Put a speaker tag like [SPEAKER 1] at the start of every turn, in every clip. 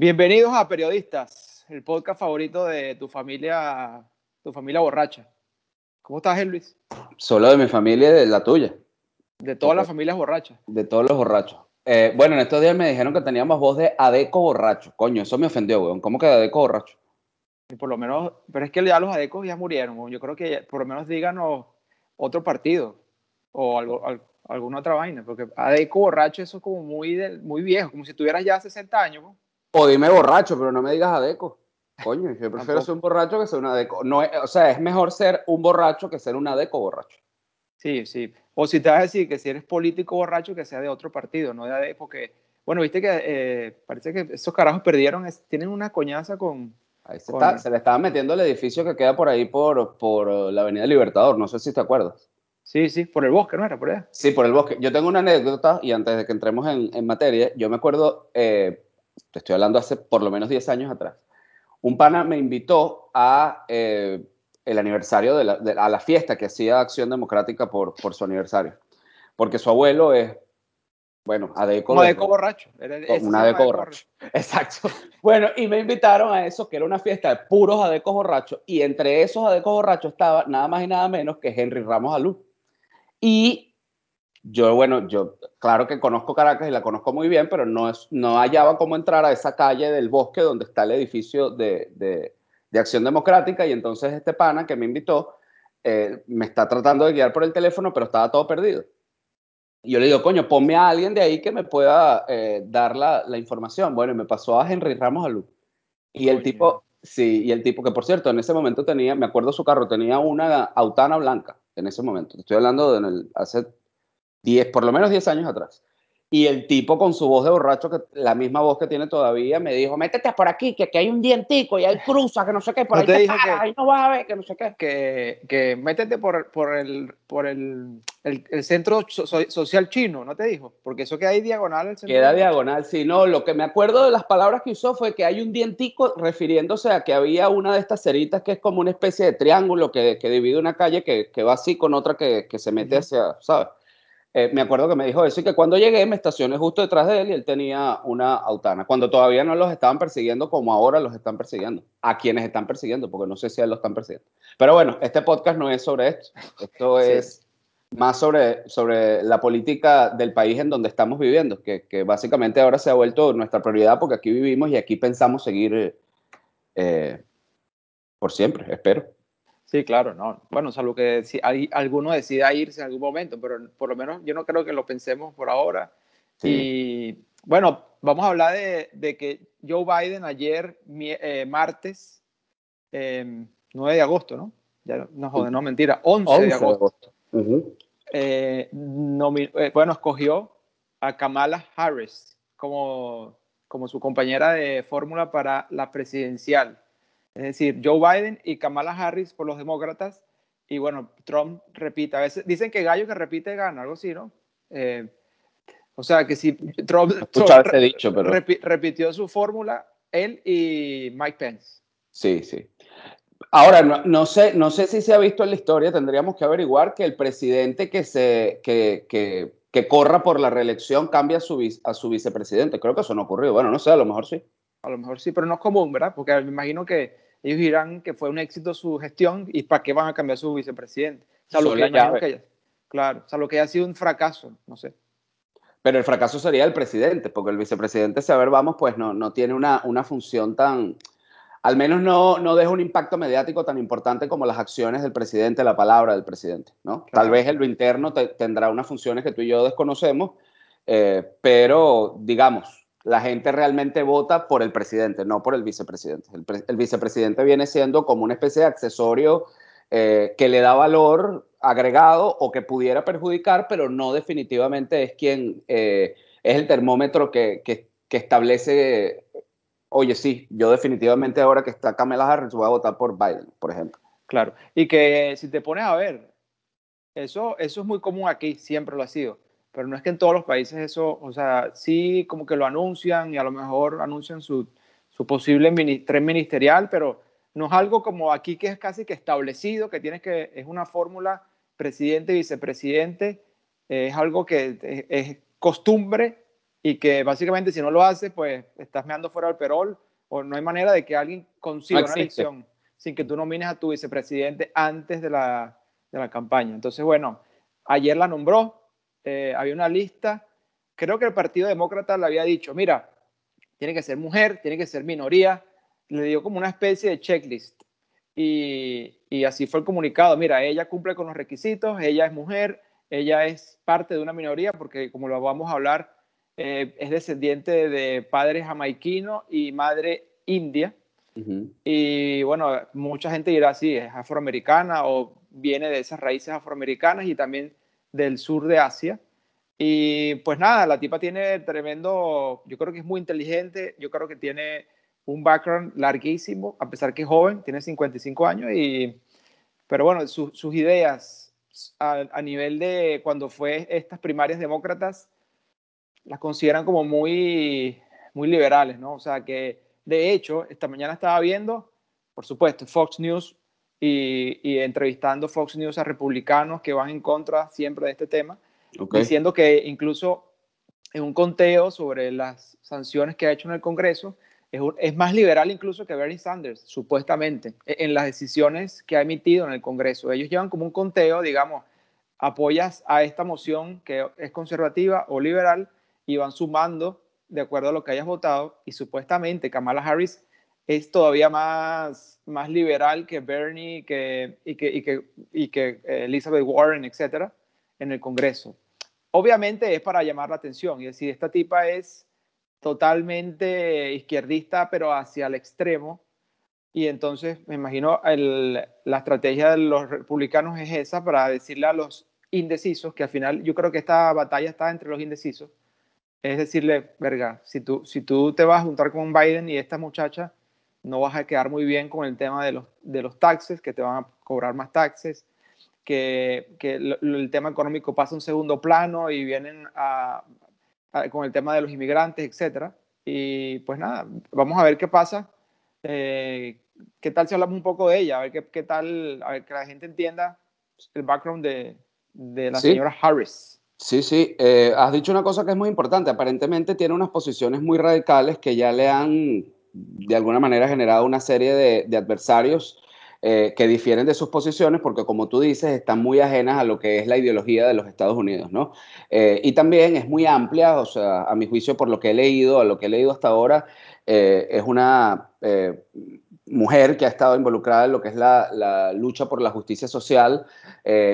[SPEAKER 1] Bienvenidos a Periodistas, el podcast favorito de tu familia, tu familia borracha. ¿Cómo estás, Luis?
[SPEAKER 2] Solo de mi familia y de la tuya.
[SPEAKER 1] De todas las familias borrachas.
[SPEAKER 2] De todos los borrachos. Eh, bueno, en estos días me dijeron que teníamos voz de adeco borracho. Coño, eso me ofendió, weón. ¿Cómo que de adeco borracho?
[SPEAKER 1] Y por lo menos, pero es que ya los adecos ya murieron. weón. Yo creo que por lo menos díganos otro partido o algo, al- alguna otra vaina, porque adeco borracho eso es como muy, de- muy viejo, como si tuvieras ya 60 años. weón.
[SPEAKER 2] O dime borracho, pero no me digas adeco. Coño, yo prefiero ser un borracho que ser un adeco. No, es- o sea, es mejor ser un borracho que ser un adeco borracho.
[SPEAKER 1] Sí, sí. O si te vas a decir que si eres político borracho, que sea de otro partido, no de AD, porque, bueno, viste que eh, parece que esos carajos perdieron, es- tienen una coñaza con...
[SPEAKER 2] Ahí se,
[SPEAKER 1] Coño.
[SPEAKER 2] está- se le estaba metiendo el edificio que queda por ahí por, por la Avenida Libertador. No sé si te acuerdas.
[SPEAKER 1] Sí, sí, por el bosque, ¿no era? Por allá.
[SPEAKER 2] Sí, por el bosque. Yo tengo una anécdota y antes de que entremos en, en materia, yo me acuerdo, eh, te estoy hablando hace por lo menos 10 años atrás, un pana me invitó a eh, el aniversario de la, de- a la fiesta que hacía Acción Democrática por, por su aniversario, porque su abuelo es, bueno, adeco. De-
[SPEAKER 1] adeco borracho.
[SPEAKER 2] Un adeco borracho. Exacto. Bueno, y me invitaron a eso, que era una fiesta de puros adecos borrachos, y entre esos adecos borrachos estaba nada más y nada menos que Henry Ramos Alú. Y yo, bueno, yo, claro que conozco Caracas y la conozco muy bien, pero no, es, no hallaba cómo entrar a esa calle del bosque donde está el edificio de, de, de Acción Democrática, y entonces este pana que me invitó eh, me está tratando de guiar por el teléfono, pero estaba todo perdido. Y yo le digo, coño, ponme a alguien de ahí que me pueda eh, dar la, la información. Bueno, y me pasó a Henry Ramos Alú. Y el tipo, sí, y el tipo que por cierto en ese momento tenía, me acuerdo su carro, tenía una Autana blanca en ese momento. Estoy hablando de en el, hace 10, por lo menos 10 años atrás. Y el tipo con su voz de borracho, que la misma voz que tiene todavía, me dijo, métete por aquí, que aquí hay un dientico y hay cruza, que no sé qué, por
[SPEAKER 1] ¿No
[SPEAKER 2] ahí
[SPEAKER 1] te
[SPEAKER 2] te, paras,
[SPEAKER 1] que-
[SPEAKER 2] ahí no vas a ver, que no sé qué.
[SPEAKER 1] Que, que métete por, por, el, por el, el, el centro so- so- social chino, ¿no te dijo? Porque eso queda ahí diagonal al centro.
[SPEAKER 2] Queda diagonal, sí, no, lo que me acuerdo de las palabras que usó fue que hay un dientico refiriéndose a que había una de estas ceritas que es como una especie de triángulo que, que divide una calle que, que va así con otra que, que se mete hacia, ¿sabes? Eh, me acuerdo que me dijo eso y que cuando llegué me estacioné justo detrás de él y él tenía una autana, cuando todavía no los estaban persiguiendo como ahora los están persiguiendo, a quienes están persiguiendo, porque no sé si a él los están persiguiendo. Pero bueno, este podcast no es sobre esto, esto
[SPEAKER 1] Sí.
[SPEAKER 2] es más sobre, sobre la política del país en donde estamos viviendo, que, que básicamente ahora se ha vuelto nuestra prioridad porque aquí vivimos y aquí pensamos seguir eh, por siempre, espero.
[SPEAKER 1] Sí, claro, no. Bueno, salvo que si hay, alguno decida irse en algún momento, pero por lo menos yo no creo que lo pensemos por ahora.
[SPEAKER 2] Sí.
[SPEAKER 1] Y bueno, vamos a hablar de, de que Joe Biden ayer, mi- eh, martes, eh, 9 de agosto, ¿no? Ya, no, joder, no, mentira, 11,
[SPEAKER 2] 11
[SPEAKER 1] de agosto.
[SPEAKER 2] Ujú.
[SPEAKER 1] eh, nomi- eh, bueno, escogió a Kamala Harris como, como su compañera de fórmula para la presidencial. Es decir, Joe Biden y Kamala Harris por los demócratas. Y bueno, Trump repite. A veces dicen que gallo que repite gana, algo así, ¿no? Eh, o sea, que si Trump, Trump
[SPEAKER 2] ese dicho, pero-
[SPEAKER 1] repi- repitió su fórmula, él y Mike Pence.
[SPEAKER 2] Sí, sí. Ahora, no, no sé, no sé si se ha visto en la historia, tendríamos que averiguar que el presidente que, se, que, que, que corra por la reelección cambia a su, a su vicepresidente. Creo que eso no ocurrió. Bueno, no sé, a lo mejor sí.
[SPEAKER 1] A lo mejor sí, pero no es común, ¿verdad? Porque me imagino que ellos dirán que fue un éxito su gestión y para qué van a cambiar su vicepresidente. O sea, lo que haya- claro, o sea, lo que haya sido un fracaso, no sé.
[SPEAKER 2] Pero el fracaso sería el presidente, porque el vicepresidente, si a ver, vamos, pues no, no tiene una, una función tan, al menos no, no deja un impacto mediático tan importante como las acciones del presidente, la palabra del presidente, ¿no?
[SPEAKER 1] Claro.
[SPEAKER 2] Tal vez en lo interno te- tendrá unas funciones que tú y yo desconocemos, eh, pero digamos, la gente realmente vota por el presidente, no por el vicepresidente. El, pre- el vicepresidente viene siendo como una especie de accesorio eh, que le da valor agregado o que pudiera perjudicar, pero no definitivamente es quien eh, es el termómetro que, que- que establece, oye, sí, yo definitivamente ahora que está Kamala Harris voy a votar por Biden, por ejemplo.
[SPEAKER 1] Claro. Y que si te pones a ver, eso, eso es muy común aquí, siempre lo ha sido. Pero no es que en todos los países eso, o sea, sí como que lo anuncian y a lo mejor anuncian su, su posible mini- tren ministerial, pero no es algo como aquí que es casi que establecido, que tienes que, es una fórmula presidente, vicepresidente, eh, es algo que es, es costumbre y que básicamente si no lo haces, pues estás meando fuera del perol o no hay manera de que alguien consiga una elección sin que tú nomines a tu vicepresidente antes de la, de la campaña. Entonces, bueno, ayer la nombró, eh, había una lista, creo que el Partido Demócrata le había dicho, mira, tiene que ser mujer, tiene que ser minoría, le dio como una especie de checklist. Y, y, así fue el comunicado. Mira, ella cumple con los requisitos, ella es mujer, ella es parte de una minoría, porque como lo vamos a hablar, eh, es descendiente de padre jamaiquino y madre india. Y bueno, mucha gente dirá, sí, es afroamericana o viene de esas raíces afroamericanas y también del sur de Asia. Y pues nada, la tipa tiene tremendo, yo creo que es muy inteligente, yo creo que tiene un background larguísimo, a pesar que es joven, tiene 55 años, y, pero bueno, sus ideas a, a, nivel de cuando fue estas primarias demócratas, las consideran como muy, muy liberales, ¿no? O sea que, de hecho, esta mañana estaba viendo, por supuesto, Fox News y, y entrevistando Fox News a republicanos que van en contra siempre de este tema, diciendo que incluso en un conteo sobre las sanciones que ha hecho en el Congreso, es, es, más liberal incluso que Bernie Sanders, supuestamente, e, en las decisiones que ha emitido en el Congreso. Ellos llevan como un conteo, digamos, apoyas a esta moción que es conservativa o liberal y van sumando de acuerdo a lo que hayas votado y supuestamente Kamala Harris es todavía más, más liberal que Bernie que, y, que, y, que, y que Elizabeth Warren, etcétera, en el Congreso. Obviamente es para llamar la atención y decir, esta tipa es totalmente izquierdista, pero hacia el extremo. Y entonces me imagino el, la estrategia de los republicanos es esa para decirle a los indecisos, que al final yo creo que esta batalla está entre los indecisos, es decirle, verga, si tú, si tú te vas a juntar con Biden y esta muchacha, no vas a quedar muy bien con el tema de los, de los taxes, que te van a cobrar más taxes, que, que el tema económico pasa a un segundo plano y vienen a, con el tema de los inmigrantes, etcétera. Y pues nada, vamos a ver qué pasa. Eh, ¿Qué tal si hablamos un poco de ella? A ver qué, qué tal, a ver que la gente entienda el background de, de la señora Harris.
[SPEAKER 2] Sí, sí, eh, has dicho una cosa que es muy importante. Aparentemente tiene unas posiciones muy radicales que ya le han, de alguna manera, generado una serie de, de adversarios eh, que difieren de sus posiciones porque, como tú dices, están muy ajenas a lo que es la ideología de los Estados Unidos, ¿no? Eh, y también es muy amplia, o sea, a mi juicio, por lo que he leído, a lo que he leído hasta ahora, eh, es una mujer que ha estado involucrada en lo que es la, la lucha por la justicia social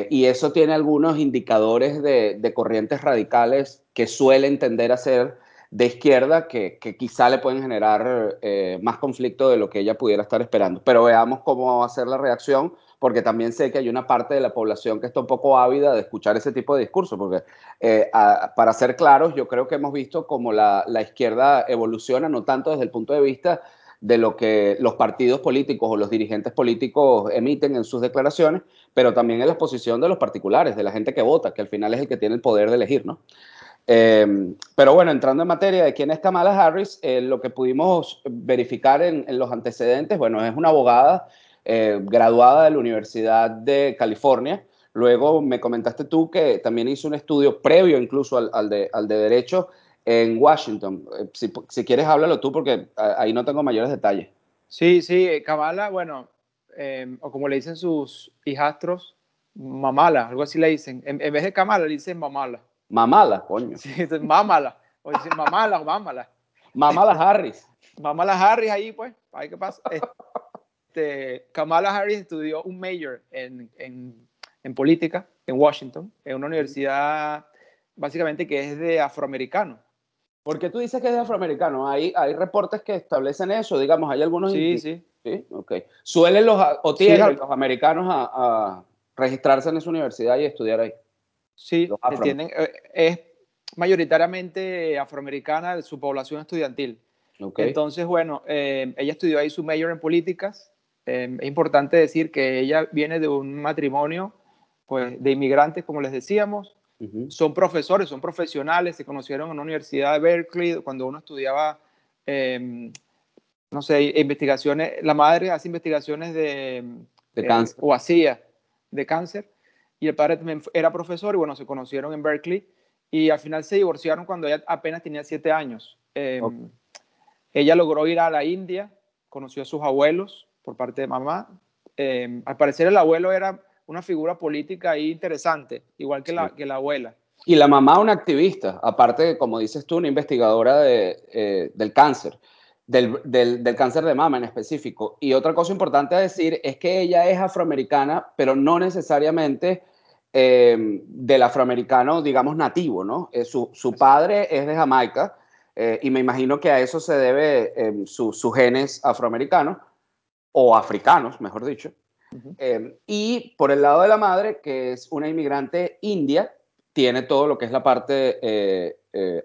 [SPEAKER 2] y eso tiene algunos indicadores de, de corrientes radicales que suelen tender a ser de izquierda que, que quizá le pueden generar eh, más conflicto de lo que ella pudiera estar esperando. Pero veamos cómo va a ser la reacción, porque también sé que hay una parte de la población que está un poco ávida de escuchar ese tipo de discurso, porque eh, para ser claros, yo creo que hemos visto cómo la, la izquierda evoluciona, no tanto desde el punto de vista de lo que los partidos políticos o los dirigentes políticos emiten en sus declaraciones, pero también en la posición de los particulares, de la gente que vota, que al final es el que tiene el poder de elegir, ¿no? Eh, pero bueno, entrando en materia de quién es Kamala Harris, eh, lo que pudimos verificar en, en, los antecedentes, bueno, es una abogada eh, graduada de la Universidad de California. Luego me comentaste tú que también hizo un estudio previo incluso al, al, de, al de, Derecho en Washington. Eh, si, si, quieres, háblalo tú porque ahí no tengo mayores detalles.
[SPEAKER 1] Sí, sí, Kamala, bueno, em, o como le dicen sus hijastros, Mamala, algo así le dicen. En, en vez de Kamala, le dicen Mamala.
[SPEAKER 2] Mamala, coño.
[SPEAKER 1] Sí, mámala. O decir mamala o mámala.
[SPEAKER 2] Mamala Harris.
[SPEAKER 1] Mamala Harris ahí, pues. Ahí qué pasa. Este, Kamala Harris estudió un major en, en, en, política en Washington, en una universidad básicamente que es de afroamericano.
[SPEAKER 2] ¿Por qué tú dices que es de afroamericano? Hay, hay reportes que establecen eso, digamos, hay algunos...
[SPEAKER 1] Sí, sí.
[SPEAKER 2] Sí, ok. ¿Suelen los, o tienen sí, los americanos a, a registrarse en esa universidad y estudiar ahí?
[SPEAKER 1] Sí. Eh, es mayoritariamente afroamericana su población estudiantil. Okay. Entonces, bueno, eh, ella estudió ahí su mayor en políticas. Eh, es importante decir que ella viene de un matrimonio pues, de inmigrantes, como les decíamos. Uh -huh. Son profesores, son profesionales, se conocieron en la Universidad de Berkeley cuando uno estudiaba, eh, no sé, investigaciones. La madre hace investigaciones de,
[SPEAKER 2] de cáncer.
[SPEAKER 1] o hacía de cáncer y el padre también era profesor y bueno, se conocieron en Berkeley y al final se divorciaron cuando ella apenas tenía siete años. Em, ella logró ir a la India, conoció a sus abuelos por parte de mamá. Em, al parecer el abuelo era una figura política ahí interesante, igual que, la, que la abuela.
[SPEAKER 2] Y la mamá una activista, aparte, como dices tú, una investigadora de, eh, del cáncer, del, del, del, cáncer de mama en específico. Y otra cosa importante a decir es que ella es afroamericana, pero no necesariamente eh, del afroamericano, digamos, nativo, ¿no? Eh, su, su, padre es de Jamaica eh, y me imagino que a eso se debe sus su genes afroamericanos o africanos, mejor dicho. Uh -huh. y por el lado de la madre, que es una inmigrante india, tiene todo lo que es la parte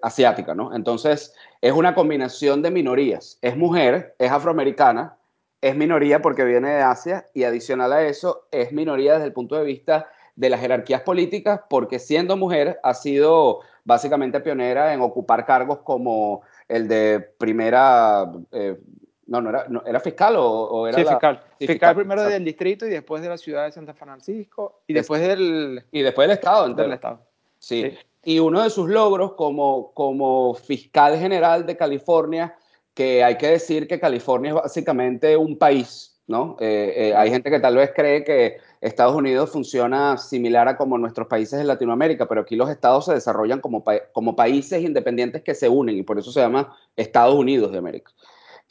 [SPEAKER 2] asiática, ¿no? Entonces, es una combinación de minorías. Es mujer, es afroamericana, es minoría porque viene de Asia y adicional a eso, es minoría desde el punto de vista de las jerarquías políticas porque siendo mujer ha sido básicamente pionera en ocupar cargos como el de primera... Eh, no, no era, no, ¿era fiscal o, o era
[SPEAKER 1] sí,
[SPEAKER 2] la...
[SPEAKER 1] fiscal. Sí, fiscal. fiscal. primero del distrito y después de la ciudad de San Francisco y después del...
[SPEAKER 2] Y después del estado.
[SPEAKER 1] Del estado.
[SPEAKER 2] Sí. sí. Y uno de sus logros como, como fiscal general de California, que hay que decir que California es básicamente un país, ¿no? Eh, eh, hay gente que tal vez cree que Estados Unidos funciona similar a como nuestros países de Latinoamérica, pero aquí los estados se desarrollan como, como países independientes que se unen y por eso se llama Estados Unidos de América.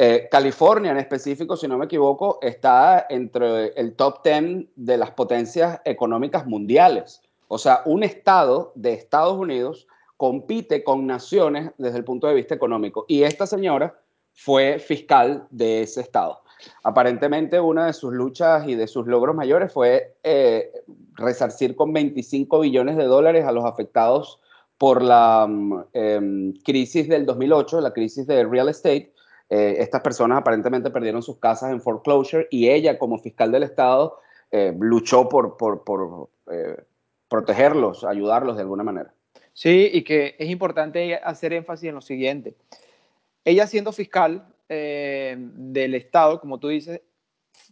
[SPEAKER 2] Eh, California en específico, si no me equivoco, está entre el top 10 de las potencias económicas mundiales. O sea, un estado de Estados Unidos compite con naciones desde el punto de vista económico. Y esta señora fue fiscal de ese estado. Aparentemente una de sus luchas y de sus logros mayores fue eh, resarcir con 25 billones de dólares a los afectados por la eh, crisis del 2008, la crisis de real estate. Eh, estas personas aparentemente perdieron sus casas en foreclosure y ella como fiscal del estado eh, luchó por, por, por eh, protegerlos, ayudarlos de alguna manera.
[SPEAKER 1] Sí, y que es importante hacer énfasis en lo siguiente. Ella siendo fiscal eh, del Estado, como tú dices,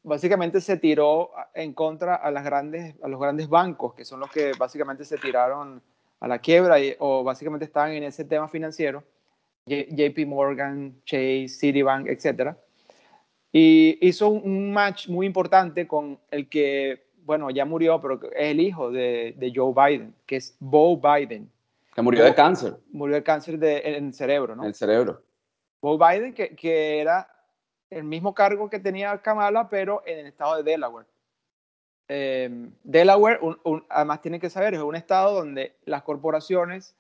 [SPEAKER 1] básicamente se tiró en contra a, las grandes, a los grandes bancos, que son los que básicamente se tiraron a la quiebra y, o básicamente estaban en ese tema financiero, JP Morgan, Chase, Citibank, etc. Y hizo un match muy importante con el que bueno, ya murió, pero es el hijo de, de Joe Biden, que es Bo Biden.
[SPEAKER 2] Que murió Bo, de cáncer.
[SPEAKER 1] Murió de cáncer de, en el cerebro, ¿no?
[SPEAKER 2] En el cerebro.
[SPEAKER 1] Bo Biden, que, que, era el mismo cargo que tenía Kamala, pero en el estado de Delaware. Eh, Delaware, un, un, además tienen que saber, es un estado donde las corporaciones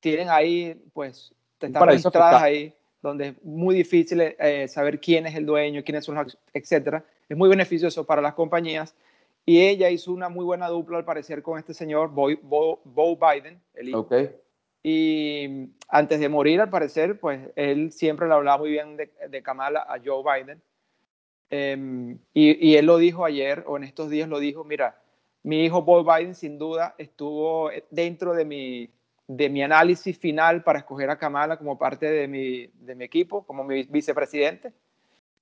[SPEAKER 1] tienen ahí, pues, están registradas ahí, donde es muy difícil eh, saber quién es el dueño, quiénes son los, etcétera. Es muy beneficioso para las compañías y ella hizo una muy buena dupla, al parecer, con este señor, Bo, Bo, Bo Biden, el hijo.
[SPEAKER 2] Okay.
[SPEAKER 1] Y antes de morir, al parecer, pues él siempre le hablaba muy bien de, Kamala a Joe Biden. Um, y, él lo dijo ayer, o en estos días lo dijo, mira, mi hijo Bo Biden sin duda estuvo dentro de mi, de mi análisis final para escoger a Kamala como parte de mi, de mi equipo, como mi vicepresidente.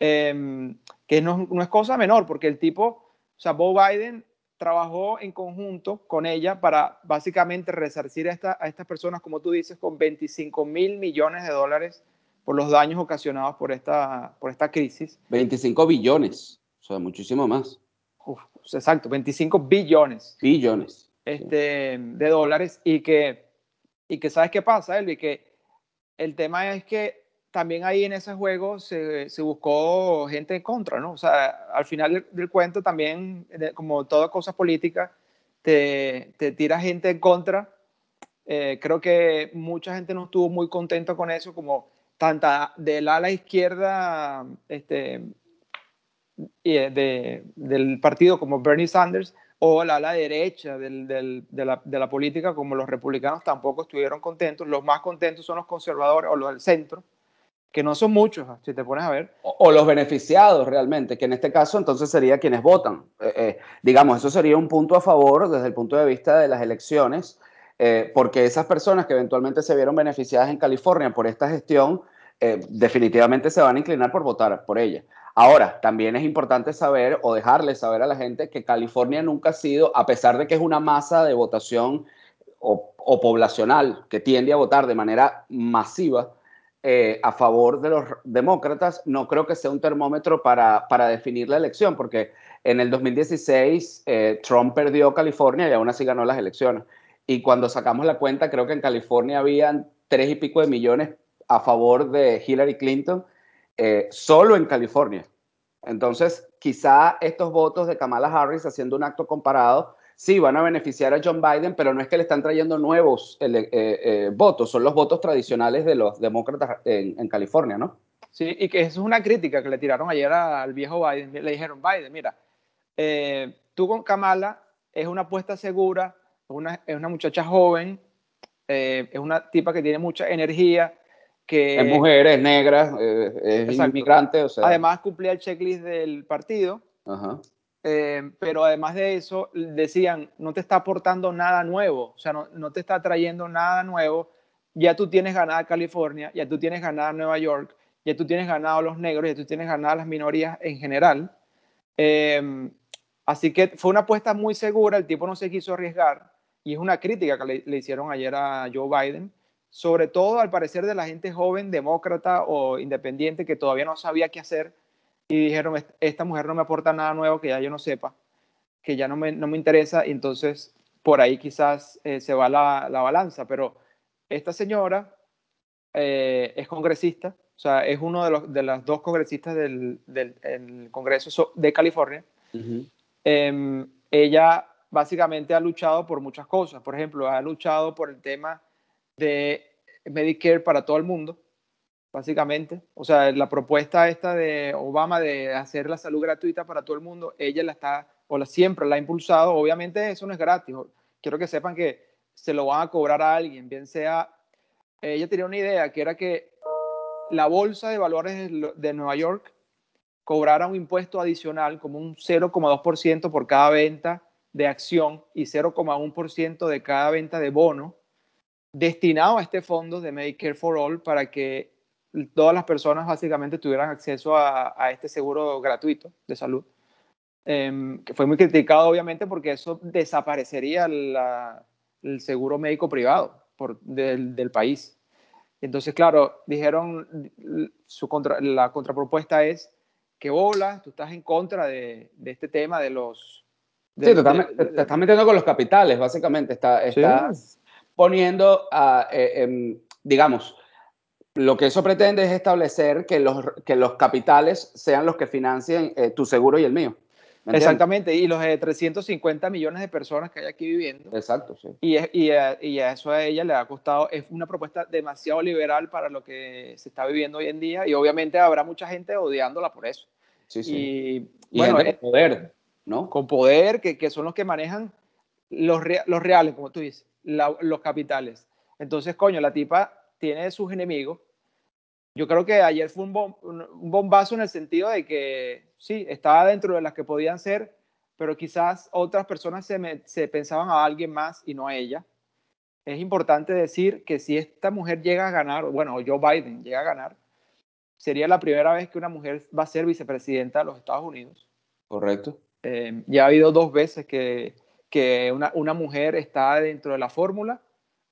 [SPEAKER 1] Um, que no, no es cosa menor, porque el tipo o sea, Bo Biden trabajó en conjunto con ella para básicamente resarcir a, esta, a estas personas, como tú dices, con 25 mil millones de dólares por los daños ocasionados por esta, por esta crisis.
[SPEAKER 2] 25 billones, o sea, muchísimo más.
[SPEAKER 1] Uf, exacto, 25 billones.
[SPEAKER 2] Billones.
[SPEAKER 1] Este, de dólares y que, y que, ¿sabes qué pasa, Elvi? Que el tema es que también ahí en ese juego se, se, buscó gente en contra, ¿no? O sea, al final del, del cuento también, como todas cosas políticas, te, te tira gente en contra. Eh, creo que mucha gente no estuvo muy contenta con eso, como tanta del ala izquierda este, de, del partido como Bernie Sanders o la ala derecha del, del, de, la, de la política como los republicanos tampoco estuvieron contentos. Los más contentos son los conservadores o los del centro que no son muchos, si te pones a ver.
[SPEAKER 2] O, los beneficiados realmente, que en este caso entonces sería quienes votan. Eh, eh, digamos, eso sería un punto a favor desde el punto de vista de las elecciones, eh, porque esas personas que eventualmente se vieron beneficiadas en California por esta gestión, definitivamente se van a inclinar por votar por ella. Ahora, también es importante saber o dejarles saber a la gente que California nunca ha sido, a pesar de que es una masa de votación o poblacional que tiende a votar de manera masiva eh, a favor de los demócratas, no creo que sea un termómetro para, para definir la elección, porque en el 2016 eh, Trump perdió California y aún así ganó las elecciones. Y cuando sacamos la cuenta, creo que en California habían tres y pico de millones a favor de Hillary Clinton, eh, solo en California. Entonces, quizá estos votos de Kamala Harris haciendo un acto comparado sí van a beneficiar a John Biden, pero no es que le están trayendo nuevos eh, eh, votos, son los votos tradicionales de los demócratas en, California, ¿no?
[SPEAKER 1] Sí, y que eso es una crítica que le tiraron ayer al viejo Biden. Le dijeron, Biden, mira, eh, tú con Kamala es una apuesta segura, es una muchacha joven, es una tipa que tiene mucha energía, que...
[SPEAKER 2] Es mujer, es negra, es inmigrante, o sea...
[SPEAKER 1] Además cumplía el checklist del partido. Ajá. Eh, pero además de eso, decían, no te está aportando nada nuevo, o sea, no, no, te está trayendo nada nuevo. Ya tú tienes ganada California, ya tú tienes ganada Nueva York, ya tú tienes ganado los negros, ya tú tienes ganado las minorías en general. Eh, así que fue una apuesta muy segura, el tipo no se quiso arriesgar y es una crítica que le, le hicieron ayer a Joe Biden, sobre todo al parecer de la gente joven, demócrata o independiente que todavía no sabía qué hacer y dijeron, esta mujer no me aporta nada nuevo que ya yo no sepa, que ya no me, no me interesa, y entonces por ahí quizás eh, se va la, la, balanza, pero esta señora eh, es congresista, o sea, es uno de, los, de las dos congresistas del, del Congreso de California. Em, ella básicamente ha luchado por muchas cosas, por ejemplo, ha luchado por el tema de Medicare para todo el mundo, básicamente. O sea, la propuesta esta de Obama de hacer la salud gratuita para todo el mundo, ella la está, o la, siempre la ha impulsado. Obviamente eso no es gratis. Quiero que sepan que se lo van a cobrar a alguien, bien sea, ella tenía una idea que era que la bolsa de valores de Nueva York cobrara un impuesto adicional como un 0,2% por cada venta de acción y 0,1% de cada venta de bono destinado a este fondo de Medicare for All para que todas las personas básicamente tuvieran acceso a, este seguro gratuito de salud, em, que fue muy criticado obviamente porque eso desaparecería el seguro médico privado por, del, país. Entonces, claro, dijeron, su contra, la contrapropuesta es que bola, tú estás en contra de, este tema de los...
[SPEAKER 2] sí, te, estás metiendo con los capitales, básicamente. Está, estás poniendo, a, eh, em, digamos, lo que eso pretende es establecer que los, que los capitales sean los que financien eh, tu seguro y el mío.
[SPEAKER 1] Exactamente, y los 350 millones de personas que hay aquí viviendo.
[SPEAKER 2] Exacto, sí.
[SPEAKER 1] Y, y, y, a eso a ella le ha costado, es una propuesta demasiado liberal para lo que se está viviendo hoy en día y obviamente habrá mucha gente odiándola por eso.
[SPEAKER 2] Sí, sí. Y, bueno, con poder, ¿no?
[SPEAKER 1] Con poder, que, que son los que manejan los, los reales, como tú dices, los capitales. Entonces, coño, la tipa tiene sus enemigos. Yo creo que ayer fue un, bombazo en el sentido de que sí, estaba dentro de las que podían ser, pero quizás otras personas se, pensaban a alguien más y no a ella. Es importante decir que si esta mujer llega a ganar, bueno, Joe Biden llega a ganar, sería la primera vez que una mujer va a ser vicepresidenta de los Estados Unidos.
[SPEAKER 2] Correcto.
[SPEAKER 1] Eh, ya ha habido dos veces que, que una, una mujer está dentro de la fórmula.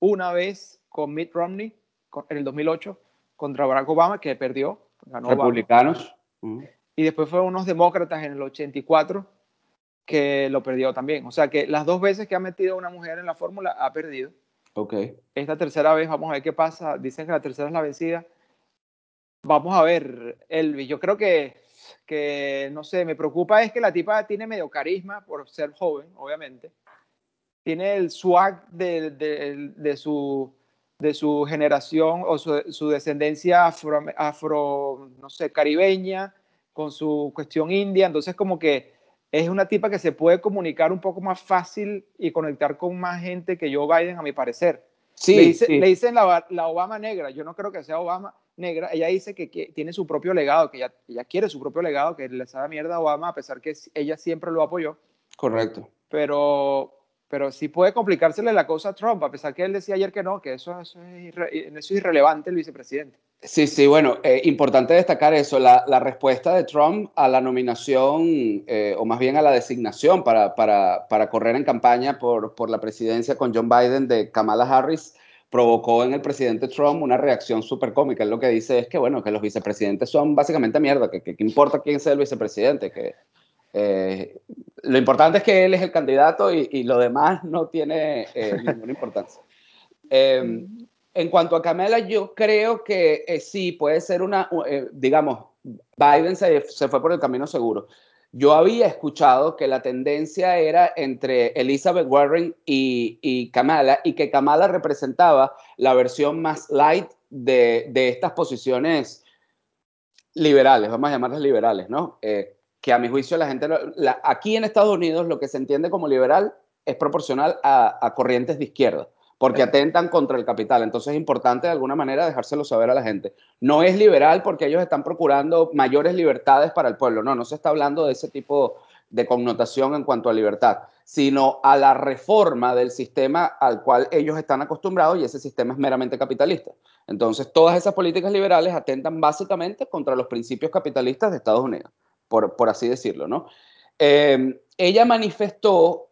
[SPEAKER 1] Una vez con Mitt Romney en el 2008 contra Barack Obama, que perdió.
[SPEAKER 2] Ganó Republicanos.
[SPEAKER 1] Y después fueron unos demócratas en el 84 que lo perdió también. O sea que las dos veces que ha metido una mujer en la fórmula ha perdido.
[SPEAKER 2] Ok.
[SPEAKER 1] Esta tercera vez, vamos a ver qué pasa. Dicen que la tercera es la vencida. Vamos a ver, Elvis. Yo creo que, que, no sé, me preocupa es que la tipa tiene medio carisma por ser joven, obviamente. Tiene el swag de, de, de su de su generación o su, descendencia afro, afro, no sé, caribeña, con su cuestión india, entonces como que es una tipa que se puede comunicar un poco más fácil y conectar con más gente que Joe Biden, a mi parecer.
[SPEAKER 2] Sí,
[SPEAKER 1] le, dicen la, la, Obama negra, yo no creo que sea Obama negra, ella dice que, tiene su propio legado, que ella, ella, quiere su propio legado, que le sabe mierda a Obama, a pesar que ella siempre lo apoyó.
[SPEAKER 2] Correcto.
[SPEAKER 1] Pero, pero sí puede complicársele la cosa a Trump, a pesar que él decía ayer que no, que eso, eso, es, eso es irrelevante el vicepresidente.
[SPEAKER 2] Sí, sí, bueno, eh, importante destacar eso, la, respuesta de Trump a la nominación, eh, o más bien a la designación para, para, correr en campaña por, por, la presidencia con John Biden de Kamala Harris, provocó en el presidente Trump una reacción súper cómica. Él lo que dice es que, bueno, que los vicepresidentes son básicamente mierda, que, que, importa quién sea el vicepresidente, que eh, lo importante es que él es el candidato y, y lo demás no tiene ninguna importancia. Em, en cuanto a Kamala, yo creo que eh, sí, puede ser una, eh, digamos, Biden se, fue por el camino seguro. Yo había escuchado que la tendencia era entre Elizabeth Warren y, Kamala y que Kamala representaba la versión más light de, estas posiciones liberales, vamos a llamarlas liberales, ¿no? Eh, que a mi juicio la gente, aquí en Estados Unidos lo que se entiende como liberal es proporcional a corrientes de izquierda porque atentan contra el capital. Entonces es importante de alguna manera dejárselo saber a la gente. No es liberal porque ellos están procurando mayores libertades para el pueblo. No, no se está hablando de ese tipo de connotación en cuanto a libertad, sino a la reforma del sistema al cual ellos están acostumbrados y ese sistema es meramente capitalista. Entonces todas esas políticas liberales atentan básicamente contra los principios capitalistas de Estados Unidos, por, por así decirlo, ¿no? Eh, ella manifestó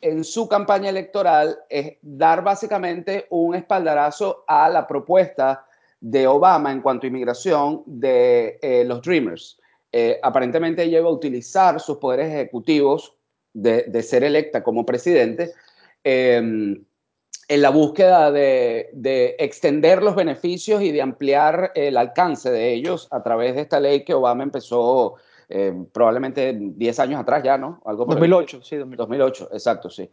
[SPEAKER 2] en su campaña electoral es dar básicamente un espaldarazo a la propuesta de Obama en cuanto a inmigración de eh, los Dreamers. Eh, aparentemente ella iba a utilizar sus poderes ejecutivos de, ser electa como presidente em, en la búsqueda de, de, extender los beneficios y de ampliar el alcance de ellos a través de esta ley que Obama empezó eh, probablemente 10 años atrás ya, ¿no?
[SPEAKER 1] Algo 2008, sí, 2008.
[SPEAKER 2] exacto, sí.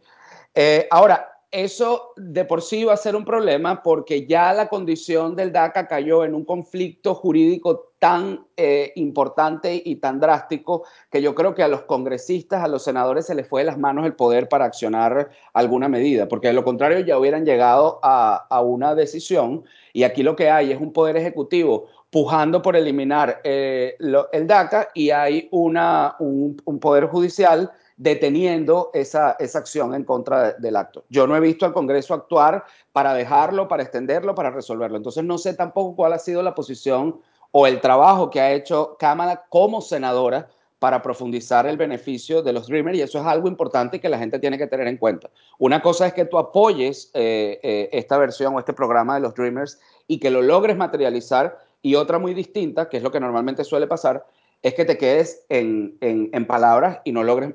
[SPEAKER 2] Eh, ahora, eso de por sí va a ser un problema porque ya la condición del DACA cayó en un conflicto jurídico tan eh, importante y tan drástico que yo creo que a los congresistas, a los senadores se les fue de las manos el poder para accionar alguna medida, porque de lo contrario ya hubieran llegado a, a una decisión y aquí lo que hay es un poder ejecutivo pujando por eliminar eh, el DACA y hay una, un, poder judicial deteniendo esa, esa acción en contra del acto. Yo no he visto al Congreso actuar para dejarlo, para extenderlo, para resolverlo. Entonces no sé tampoco cuál ha sido la posición o el trabajo que ha hecho Cámara como senadora para profundizar el beneficio de los Dreamers y eso es algo importante que la gente tiene que tener en cuenta. Una cosa es que tú apoyes eh, eh, esta versión o este programa de los Dreamers y que lo logres materializar y otra muy distinta, que es lo que normalmente suele pasar, es que te quedes en, en, palabras y no logres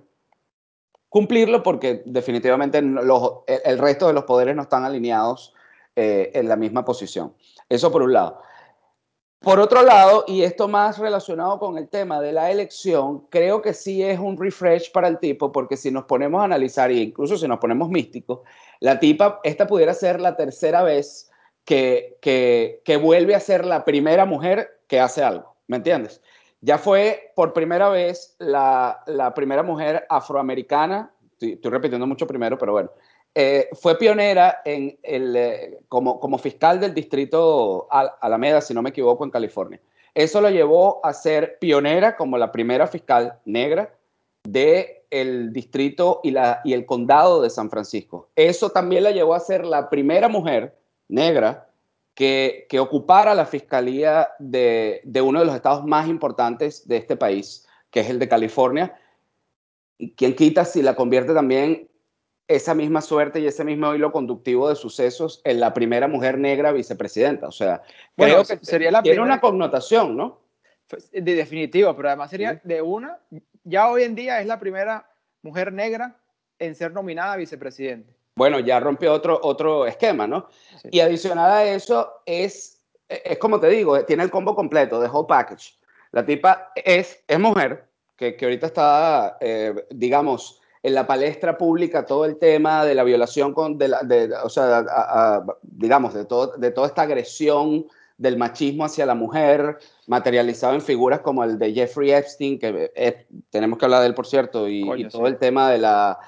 [SPEAKER 2] cumplirlo porque definitivamente los, el resto de los poderes no están alineados eh, en la misma posición. Eso por un lado. Por otro lado, y esto más relacionado con el tema de la elección, creo que sí es un refresh para el tipo, porque si nos ponemos a analizar, e incluso si nos ponemos místicos, la tipa, esta pudiera ser la tercera vez que, que, vuelve a ser la primera mujer que hace algo, ¿me entiendes? Ya fue por primera vez la, la primera mujer afroamericana, estoy, repitiendo mucho primero, pero bueno, eh, fue pionera en el, eh, como, como fiscal del distrito Alameda, si no me equivoco, en California. Eso lo llevó a ser pionera como la primera fiscal negra del el distrito y, la, y el condado de San Francisco. Eso también la llevó a ser la primera mujer negra que, que ocupara la fiscalía de, de, uno de los estados más importantes de este país, que es el de California. Y quien quita si la convierte también esa misma suerte y ese mismo hilo conductivo de sucesos en la primera mujer negra vicepresidenta. O sea, creo que sería la tiene una connotación, ¿no?
[SPEAKER 1] De definitivo, pero además sería de una, ya hoy en día es la primera mujer negra en ser nominada vicepresidente
[SPEAKER 2] bueno, ya rompió otro, otro esquema, ¿no? Y adicional a eso, es, es como te digo, tiene el combo completo, de whole package. La tipa es, es mujer, que, que ahorita está, eh, digamos, en la palestra pública todo el tema de la violación, con, de, la, de o sea, digamos, de, todo, de toda esta agresión del machismo hacia la mujer, materializado en figuras como el de Jeffrey Epstein, que tenemos que hablar de él, por cierto, y, y todo el tema de la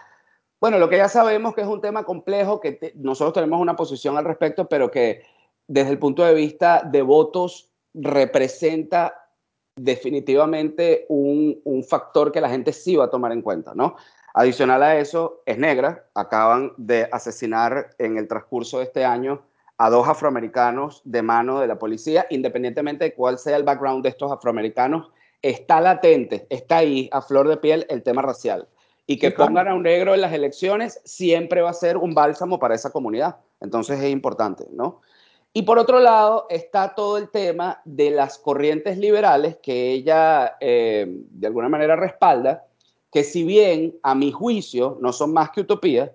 [SPEAKER 2] bueno, lo que ya sabemos que es un tema complejo, que nosotros tenemos una posición al respecto, pero que desde el punto de vista de votos representa definitivamente un, un, factor que la gente sí va a tomar en cuenta, ¿no? Adicional a eso, es negra, acaban de asesinar en el transcurso de este año a dos afroamericanos de mano de la policía, independientemente de cuál sea el background de estos afroamericanos, está latente, está ahí a flor de piel el tema racial. Y que pongan a un negro en las elecciones siempre va a ser un bálsamo para esa comunidad. Entonces es importante, ¿no? Y por otro lado está todo el tema de las corrientes liberales que ella eh, de alguna manera respalda, que si bien a mi juicio no son más que utopías,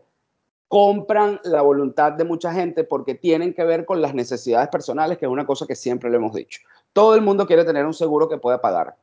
[SPEAKER 2] compran la voluntad de mucha gente porque tienen que ver con las necesidades personales, que es una cosa que siempre le hemos dicho. Todo el mundo quiere tener un seguro que pueda pagar.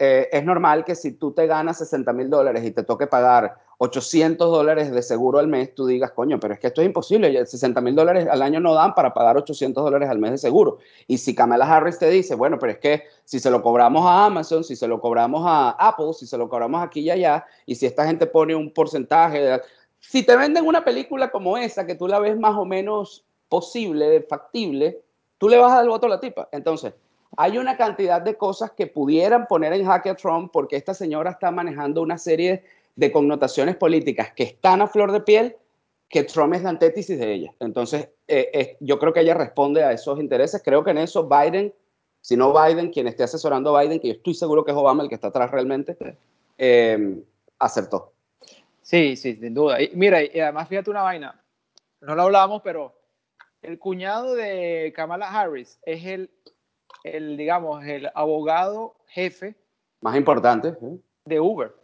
[SPEAKER 2] Eh, es normal que si tú te ganas 60 mil dólares y te toque pagar 800 dólares de seguro al mes, tú digas, coño, pero es que esto es imposible, 60 mil dólares al año no dan para pagar 800 dólares al mes de seguro. Y si Kamala Harris te dice, bueno, pero es que si se lo cobramos a Amazon, si se lo cobramos a Apple, si se lo cobramos aquí y allá, y si esta gente pone un porcentaje, si te venden una película como esa, que tú la ves más o menos posible, factible, tú le vas a dar el voto a la tipa. Entonces, hay una cantidad de cosas que pudieran poner en jaque a Trump porque esta señora está manejando una serie de connotaciones políticas que están a flor de piel que Trump es la antítesis de ella. Entonces, eh, eh, yo creo que ella responde a esos intereses. Creo que en eso Biden, si no Biden, quien esté asesorando a Biden, que yo estoy seguro que es Obama el que está atrás realmente, eh, acertó.
[SPEAKER 1] Sí, sí, sin duda. Y, mira, y además fíjate una vaina, no lo hablamos, pero el cuñado de Kamala Harris es el el, digamos, el abogado jefe.
[SPEAKER 2] Más importante.
[SPEAKER 1] De Uber,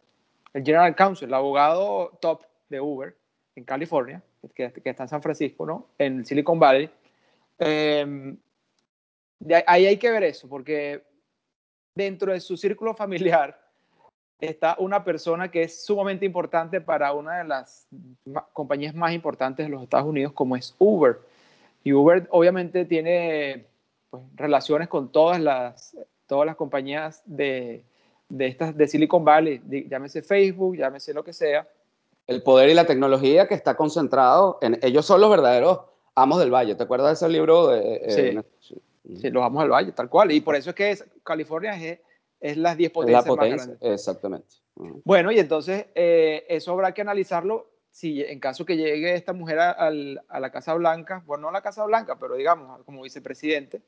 [SPEAKER 1] el General Counsel, el abogado top de Uber en California, que, está en San Francisco, ¿no? En Silicon Valley. Em, ahí hay que ver eso, porque dentro de su círculo familiar está una persona que es sumamente importante para una de las compañías más importantes de los Estados Unidos, como es Uber. Y Uber obviamente tiene pues, relaciones con todas las, todas las compañías de, de, estas, de Silicon Valley, llámese Facebook, llámese lo que sea.
[SPEAKER 2] El poder y la tecnología que está concentrado en ellos son los verdaderos amos del valle. ¿Te acuerdas de ese libro? De,
[SPEAKER 1] eh, sí. sí. los amos del valle, tal cual. Y por eso es que California es, es las 10 potencias más grandes.
[SPEAKER 2] Exactamente.
[SPEAKER 1] Bueno, y entonces eh, eso habrá que analizarlo si en caso que llegue esta mujer a, a, la Casa Blanca, bueno, no a la Casa Blanca, pero digamos como vicepresidente,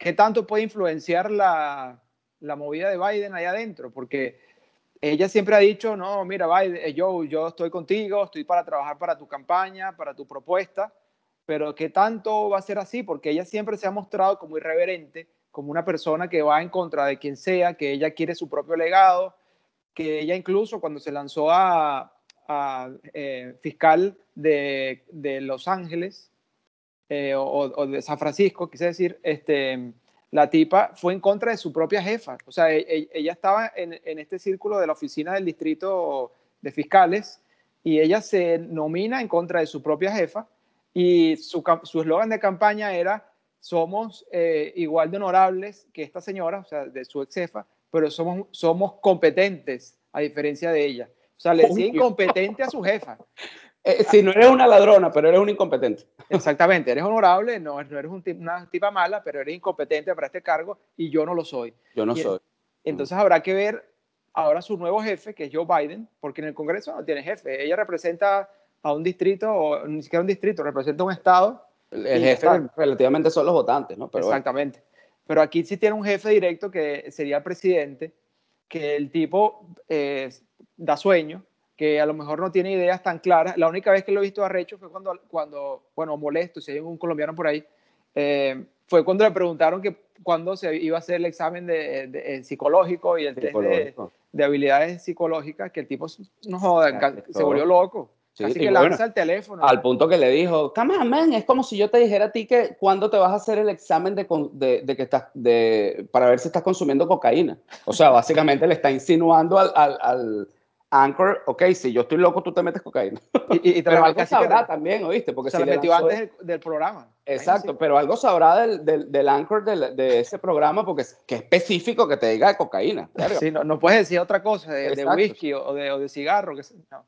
[SPEAKER 1] ¿qué tanto puede influenciar la, la movida de Biden ahí adentro? Porque ella siempre ha dicho, no, mira, Biden, eh, yo, yo estoy contigo, estoy para trabajar para tu campaña, para tu propuesta, pero ¿qué tanto va a ser así? Porque ella siempre se ha mostrado como irreverente, como una persona que va en contra de quien sea, que ella quiere su propio legado, que ella incluso cuando se lanzó a, eh, fiscal de, de Los Ángeles, eh, o, de San Francisco, quise decir, este, la tipa fue en contra de su propia jefa. O sea, e, e, ella estaba en, este círculo de la oficina del distrito de fiscales y ella se nomina en contra de su propia jefa y su eslogan de campaña era somos eh, igual de honorables que esta señora, o sea, de su ex jefa, pero somos, somos competentes a diferencia de ella. O sea, le decía incompetente a su jefa.
[SPEAKER 2] Eh, si no eres una ladrona, pero eres un incompetente.
[SPEAKER 1] Exactamente, eres honorable, no, no eres una tipa mala, pero eres incompetente para este cargo y yo no lo soy.
[SPEAKER 2] Yo no soy.
[SPEAKER 1] Entonces habrá que ver ahora su nuevo jefe, que es Joe Biden, porque en el Congreso no tiene jefe. Ella representa a un distrito, o ni siquiera un distrito, representa un estado.
[SPEAKER 2] El, jefe relativamente son los votantes, ¿no?
[SPEAKER 1] Pero Exactamente. Pero aquí sí tiene un jefe directo que sería el presidente, que el tipo eh, da sueño, que a lo mejor no tiene ideas tan claras. La única vez que lo he visto arrecho fue cuando, cuando bueno, molesto, si hay un colombiano por ahí, eh, fue cuando le preguntaron que cuándo se iba a hacer el examen de, de, psicológico y el test de, habilidades psicológicas, que el tipo no joda, se volvió loco. Así que lanza el teléfono.
[SPEAKER 2] Al punto que le dijo, man, es como si yo te dijera a ti que cuándo te vas a hacer el examen de, de, de que estás, de, para ver si estás consumiendo cocaína. O sea, básicamente le está insinuando al, al Anchor, ok, si yo estoy loco, tú te metes cocaína. Y, y pero algo sabrá también, ¿oíste?
[SPEAKER 1] Porque se si metió antes del, programa.
[SPEAKER 2] Exacto, pero algo sabrá del, del, del Anchor de, ese programa porque es que específico que te diga de cocaína.
[SPEAKER 1] Sí, no, no, puedes decir otra cosa, de, whisky o de, o de cigarro. Que,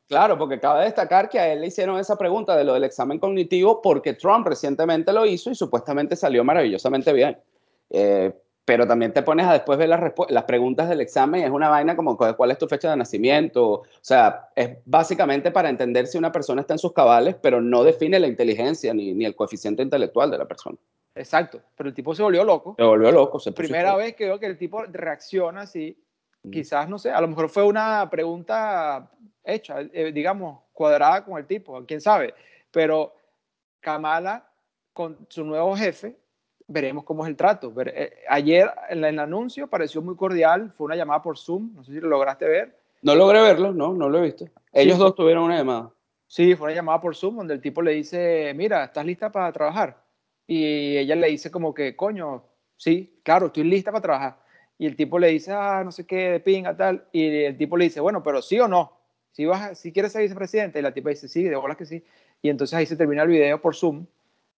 [SPEAKER 2] Claro, porque cabe destacar que a él le hicieron esa pregunta de lo del examen cognitivo porque Trump recientemente lo hizo y supuestamente salió maravillosamente bien. Eh, pero también te pones a después ver las, las preguntas del examen y es una vaina como cuál es tu fecha de nacimiento. O sea, es básicamente para entender si una persona está en sus cabales, pero no define la inteligencia ni, ni el coeficiente intelectual de la persona.
[SPEAKER 1] Exacto, pero el tipo se volvió loco.
[SPEAKER 2] Se volvió loco. Se
[SPEAKER 1] Primera vez que veo que el tipo reacciona así, mm. quizás, no sé, a lo mejor fue una pregunta hecha, eh, digamos, cuadrada con el tipo, quién sabe, pero Kamala con su nuevo jefe veremos cómo es el trato. Eh, ayer en el anuncio pareció muy cordial, fue una llamada por Zoom, no sé si lo lograste ver.
[SPEAKER 2] No logré verlo, no, no lo he visto. Ellos dos tuvieron una llamada.
[SPEAKER 1] Sí, fue una llamada por Zoom donde el tipo le dice, mira, ¿estás lista para trabajar? Y ella le dice como que, coño, sí, claro, estoy lista para trabajar. Y el tipo le dice, ah, no sé qué, de pinga, tal. Y el tipo le dice, bueno, pero sí o no. Si, vas, si quieres ser vicepresidente. Y la tipa dice, sí, de bolas que sí. Y entonces ahí se termina el video por Zoom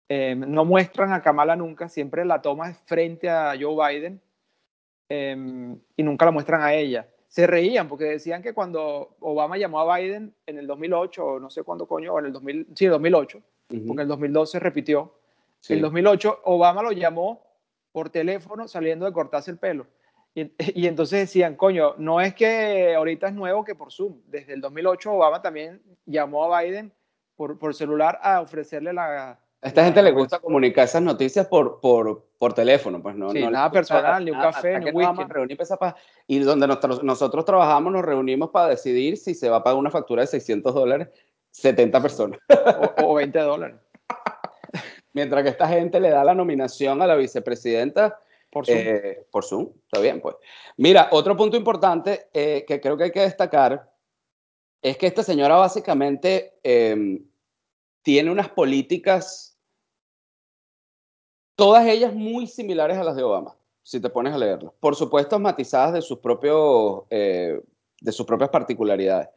[SPEAKER 1] Em, no muestran a Kamala nunca, siempre la toma es frente a Joe Biden em, y nunca la muestran a ella. Se reían porque decían que cuando Obama llamó a Biden en el 2008, o no sé cuándo coño, o en el 2000, sí, 2008, porque en el 2012 repitió. En el 2008 Obama lo llamó por teléfono saliendo de cortarse el pelo. Y, y, entonces decían, coño, no es que ahorita es nuevo que por Zoom. Desde el 2008 Obama también llamó a Biden por, por celular a ofrecerle la,
[SPEAKER 2] a esta gente le gusta comunicar esas noticias por, por, por teléfono, pues no.
[SPEAKER 1] Sí,
[SPEAKER 2] no
[SPEAKER 1] nada personal, ni un café, ni un whisky.
[SPEAKER 2] Reunir y donde nosotros, nosotros trabajamos, nos reunimos para decidir si se va a pagar una factura de 600 dólares, 70 personas.
[SPEAKER 1] O, 20 dólares.
[SPEAKER 2] Mientras que esta gente le da la nominación a la vicepresidenta.
[SPEAKER 1] Por Zoom.
[SPEAKER 2] Eh, por Zoom, está bien, pues. Mira, otro punto importante eh, que creo que hay que destacar es que esta señora básicamente eh, tiene unas políticas todas ellas muy similares a las de Obama, si te pones a leerlas. Por supuesto, matizadas de sus, propios, eh, de sus propias particularidades.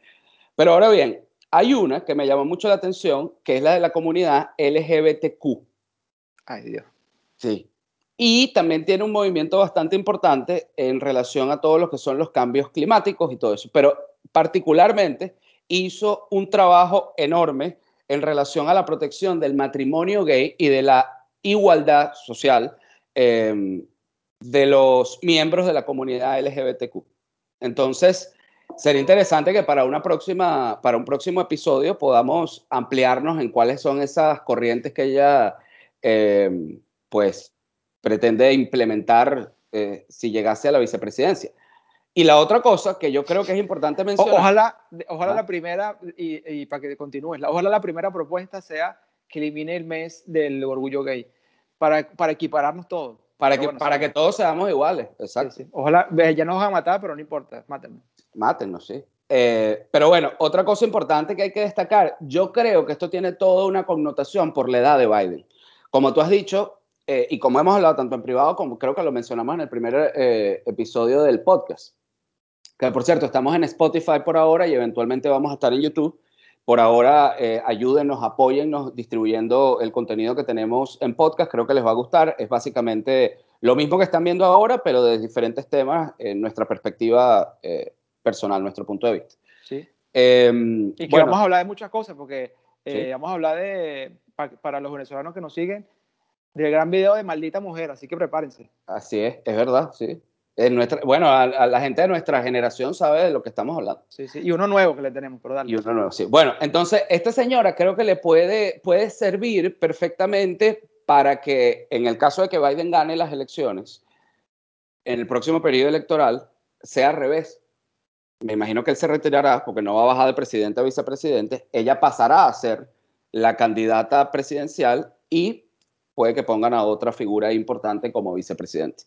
[SPEAKER 2] Pero ahora bien, hay una que me llama mucho la atención, que es la de la comunidad LGBTQ.
[SPEAKER 1] Ay, Dios.
[SPEAKER 2] Sí. Y también tiene un movimiento bastante importante en relación a todos lo que son los cambios climáticos y todo eso. Pero particularmente hizo un trabajo enorme en relación a la protección del matrimonio gay y de la igualdad social em, de los miembros de la comunidad LGBTQ. Entonces, sería interesante que para, una próxima, para un próximo episodio podamos ampliarnos en cuáles son esas corrientes que ella em, pues pretende implementar eh, si llegase a la vicepresidencia. Y la otra cosa que yo creo que es importante mencionar.
[SPEAKER 1] ojalá, ojalá la primera, y, y, para que continúes, ojalá la primera propuesta sea que elimine el mes del orgullo gay para, para equipararnos todos.
[SPEAKER 2] Para, que, para que todos seamos iguales, exacto.
[SPEAKER 1] Ojalá, ya nos van a matar, pero no importa, mátenos.
[SPEAKER 2] Mátenos, sí. Eh, pero bueno, otra cosa importante que hay que destacar, yo creo que esto tiene toda una connotación por la edad de Biden. Como tú has dicho, eh, y como hemos hablado tanto en privado como creo que lo mencionamos en el primer eh, episodio del podcast, que por cierto, estamos en Spotify por ahora y eventualmente vamos a estar en YouTube. Por ahora, eh, ayúdenos, apóyennos distribuyendo el contenido que tenemos en podcast. Creo que les va a gustar. Es básicamente lo mismo que están viendo ahora, pero de diferentes temas, en nuestra perspectiva eh, personal, nuestro punto de vista.
[SPEAKER 1] Sí. Em, y que vamos a hablar de muchas cosas, porque eh, vamos a hablar de, para los venezolanos que nos siguen, del gran video de Maldita Mujer, así que prepárense.
[SPEAKER 2] Así es, es verdad, sí nuestra, bueno, a, la gente de nuestra generación sabe de lo que estamos hablando.
[SPEAKER 1] Sí, sí, y uno nuevo que le tenemos, pero dale.
[SPEAKER 2] Y uno nuevo, sí. Bueno, entonces, esta señora creo que le puede, puede servir perfectamente para que, en el caso de que Biden gane las elecciones, en el próximo periodo electoral, sea al revés. Me imagino que él se retirará porque no va a bajar de presidente a vicepresidente. Ella pasará a ser la candidata presidencial y puede que pongan a otra figura importante como vicepresidente.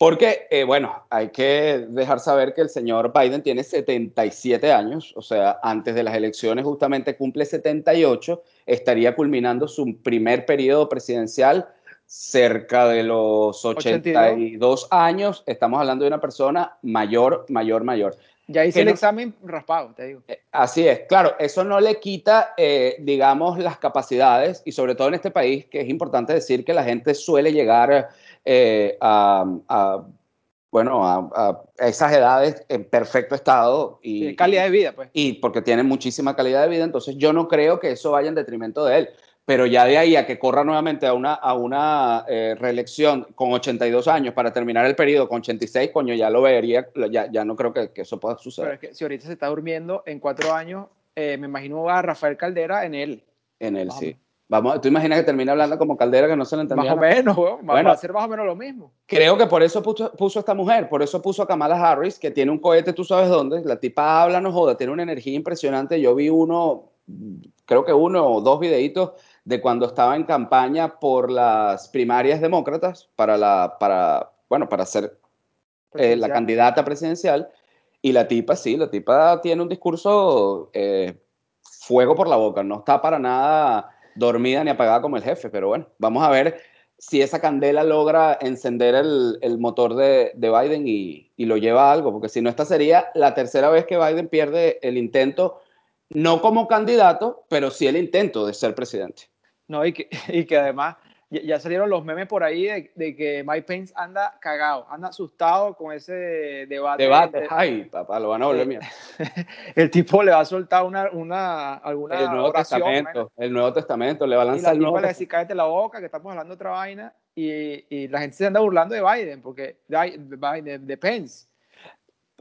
[SPEAKER 2] Porque, eh, bueno, hay que dejar saber que el señor Biden tiene 77 años, o sea, antes de las elecciones justamente cumple 78, estaría culminando su primer periodo presidencial cerca de los 82, años. Estamos hablando de una persona mayor, mayor, mayor.
[SPEAKER 1] Ya hice el examen raspado, te digo.
[SPEAKER 2] Eh, así es, claro, eso no le quita, eh, digamos, las capacidades y sobre todo en este país, que es importante decir que la gente suele llegar eh, a, bueno, a, esas edades en perfecto estado. Y,
[SPEAKER 1] calidad de vida, pues.
[SPEAKER 2] Y porque tiene muchísima calidad de vida, entonces yo no creo que eso vaya en detrimento de él. Pero ya de ahí a que corra nuevamente a una, a una eh, reelección con 82 años para terminar el periodo con 86, coño, ya lo vería, ya, ya no creo que, que eso pueda suceder.
[SPEAKER 1] Pero es que si ahorita se está durmiendo, en cuatro años, eh, me imagino a Rafael Caldera en él.
[SPEAKER 2] En él, sí. Vamos, tú imaginas que termina hablando como Caldera que no se le entendía.
[SPEAKER 1] Más o menos, bueno, va a ser más o menos lo mismo.
[SPEAKER 2] Creo que por eso puso, puso, esta mujer, por eso puso a Kamala Harris, que tiene un cohete, tú sabes dónde. La tipa habla, no joda, tiene una energía impresionante. Yo vi uno, creo que uno o dos videitos de cuando estaba en campaña por las primarias demócratas para la, para, bueno, para ser eh, la candidata presidencial. Y la tipa, sí, la tipa tiene un discurso eh, fuego por la boca, no está para nada dormida ni apagada como el jefe, pero bueno, vamos a ver si esa candela logra encender el, el motor de, de Biden y, y, lo lleva a algo, porque si no, esta sería la tercera vez que Biden pierde el intento no como candidato, pero sí el intento de ser presidente.
[SPEAKER 1] No, y que, y que además ya, salieron los memes por ahí de, que Mike Pence anda cagado, anda asustado con ese debate.
[SPEAKER 2] Debate, ay, papá, lo van a volver mierda.
[SPEAKER 1] el tipo le va a soltar una, una alguna
[SPEAKER 2] el Nuevo Testamento, el Nuevo Testamento, le va a lanzar
[SPEAKER 1] y
[SPEAKER 2] la el
[SPEAKER 1] le va a decir, cállate la boca, que estamos hablando de otra vaina, y, y, la gente se anda burlando de Biden, porque de, de, Pence.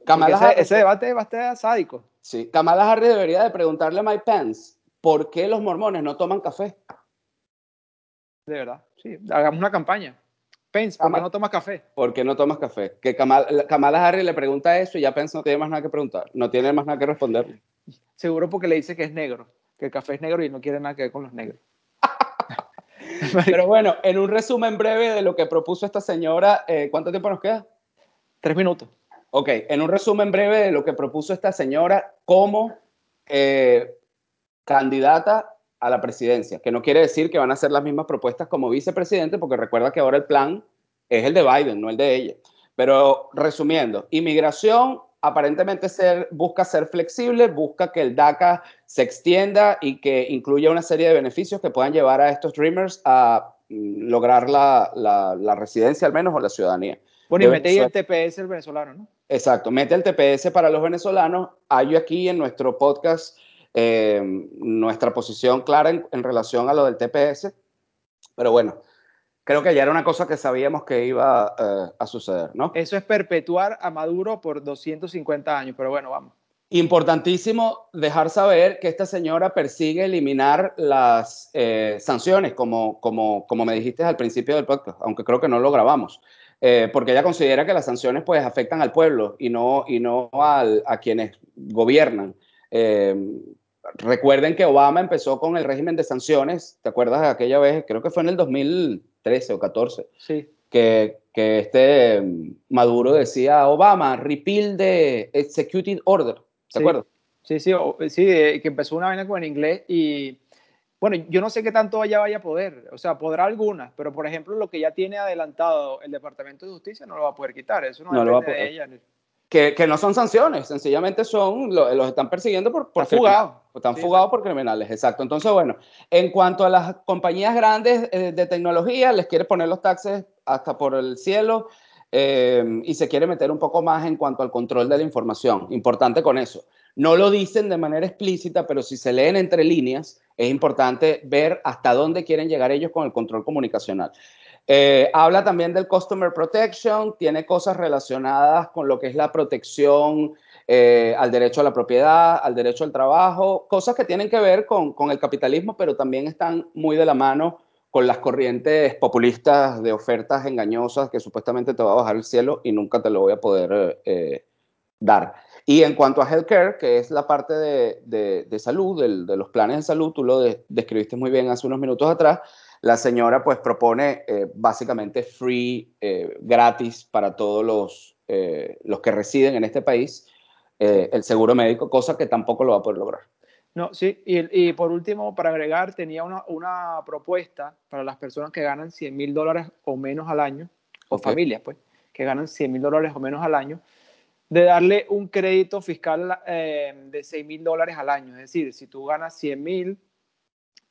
[SPEAKER 1] Kamala ese, ese, debate va a estar sádico.
[SPEAKER 2] Sí, Kamala Harris debería de preguntarle a Mike Pence por qué los mormones no toman café.
[SPEAKER 1] De verdad, sí, hagamos una campaña. Pence, ¿por qué no tomas café?
[SPEAKER 2] ¿Por qué no tomas café? Que Kamala, Kamala Harris le pregunta eso y ya Pence no tiene más nada que preguntar, no tiene más nada que responder.
[SPEAKER 1] Seguro porque le dice que es negro, que el café es negro y no quiere nada que ver con los negros.
[SPEAKER 2] Pero bueno, en un resumen breve de lo que propuso esta señora, eh, ¿cuánto tiempo nos queda?
[SPEAKER 1] Tres minutos.
[SPEAKER 2] Ok, en un resumen breve de lo que propuso esta señora como eh, candidata a la presidencia, que no quiere decir que van a hacer las mismas propuestas como vicepresidente, porque recuerda que ahora el plan es el de Biden, no el de ella. Pero resumiendo, inmigración aparentemente busca ser flexible, busca que el DACA se extienda y que incluya una serie de beneficios que puedan llevar a estos Dreamers a mm, lograr la residencia al menos o la ciudadanía.
[SPEAKER 1] Bueno, y mete ahí el TPS el venezolano, ¿no?
[SPEAKER 2] Exacto, mete el TPS para los venezolanos. Hay aquí en nuestro podcast eh, nuestra posición clara en, relación a lo del TPS, pero bueno, creo que ya era una cosa que sabíamos que iba eh, a suceder, ¿no?
[SPEAKER 1] Eso es perpetuar a Maduro por 250 años, pero bueno, vamos.
[SPEAKER 2] Importantísimo dejar saber que esta señora persigue eliminar las eh, sanciones, como, como, como me dijiste al principio del podcast, aunque creo que no lo grabamos. Eh, porque ella considera que las sanciones pues afectan al pueblo y no, y no al, a quienes gobiernan. Eh, recuerden que Obama empezó con el régimen de sanciones, ¿te acuerdas de aquella vez? Creo que fue en el 2013 o 14.
[SPEAKER 1] Sí.
[SPEAKER 2] Que, que este mm, Maduro decía, Obama, repeal the executed order, ¿te acuerdas?
[SPEAKER 1] Sí, sí, sí, que empezó una vaina con el inglés y bueno, yo no sé qué tanto ella vaya a poder, o sea, podrá algunas, pero por ejemplo, lo que ya tiene adelantado el Departamento de Justicia no lo va a poder quitar, eso no, lo va a poder. de ella.
[SPEAKER 2] Que, que, no son sanciones, sencillamente son, los están persiguiendo por, por fugados. Están fugados por criminales, exacto. Entonces, bueno, en cuanto a las compañías grandes eh, de tecnología, les quiere poner los taxes hasta por el cielo eh, y se quiere meter un poco más en cuanto al control de la información. Importante con eso. No lo dicen de manera explícita, pero si se leen entre líneas, es importante ver hasta dónde quieren llegar ellos con el control comunicacional. Eh, habla también del Customer Protection, tiene cosas relacionadas con lo que es la protección eh, al derecho a la propiedad, al derecho al trabajo, cosas que tienen que ver con, el capitalismo, pero también están muy de la mano con las corrientes populistas de ofertas engañosas que supuestamente te va a bajar el cielo y nunca te lo voy a poder eh, dar. Y en cuanto a healthcare, que es la parte de, de, salud, de los planes de salud, tú lo describiste muy bien hace unos minutos atrás, la señora pues propone eh, básicamente free, eh, gratis para todos los, eh, los que residen en este país el seguro médico, cosa que tampoco lo va a poder lograr.
[SPEAKER 1] No, sí, y, y por último, para agregar, tenía una, una, propuesta para las personas que ganan 100 mil dólares o menos al año, o familias pues, que ganan 100 mil dólares o menos al año, de darle un crédito fiscal eh, de 6 mil dólares al año. Es decir, si tú ganas 100 mil,